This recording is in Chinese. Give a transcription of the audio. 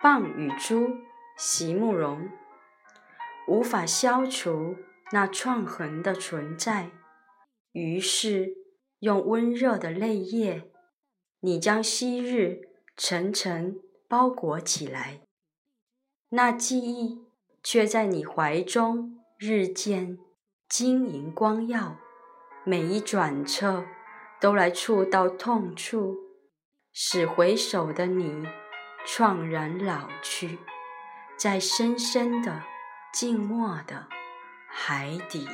蚌与珠，席慕容。无法消除那创痕的存在，于是用温热的泪液，你将昔日层层包裹起来。那记忆却在你怀中日渐晶莹光耀，每一转侧都来触到痛处，使回首的你。怆然老去，在深深的、静默的海底。